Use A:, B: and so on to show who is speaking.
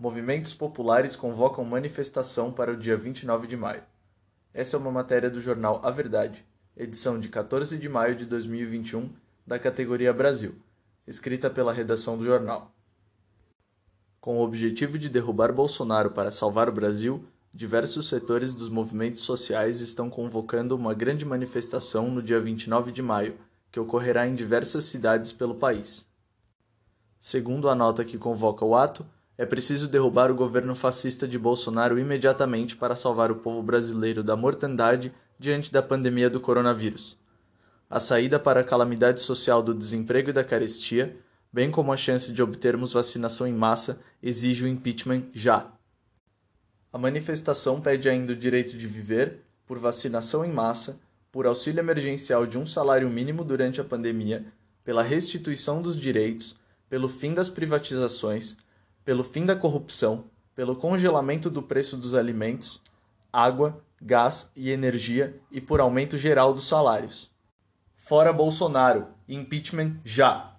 A: Movimentos populares convocam manifestação para o dia 29 de maio. Essa é uma matéria do jornal A Verdade, edição de 14 de maio de 2021, da categoria Brasil, escrita pela redação do jornal. Com o objetivo de derrubar Bolsonaro para salvar o Brasil, diversos setores dos movimentos sociais estão convocando uma grande manifestação no dia 29 de maio, que ocorrerá em diversas cidades pelo país. Segundo a nota que convoca o ato, é preciso derrubar o governo fascista de Bolsonaro imediatamente para salvar o povo brasileiro da mortandade diante da pandemia do coronavírus. A saída para a calamidade social do desemprego e da carestia, bem como a chance de obtermos vacinação em massa, exige o impeachment já. A manifestação pede ainda o direito de viver, por vacinação em massa, por auxílio emergencial de um salário mínimo durante a pandemia, pela restituição dos direitos, pelo fim das privatizações pelo fim da corrupção, pelo congelamento do preço dos alimentos, água, gás e energia e por aumento geral dos salários. Fora Bolsonaro, impeachment já!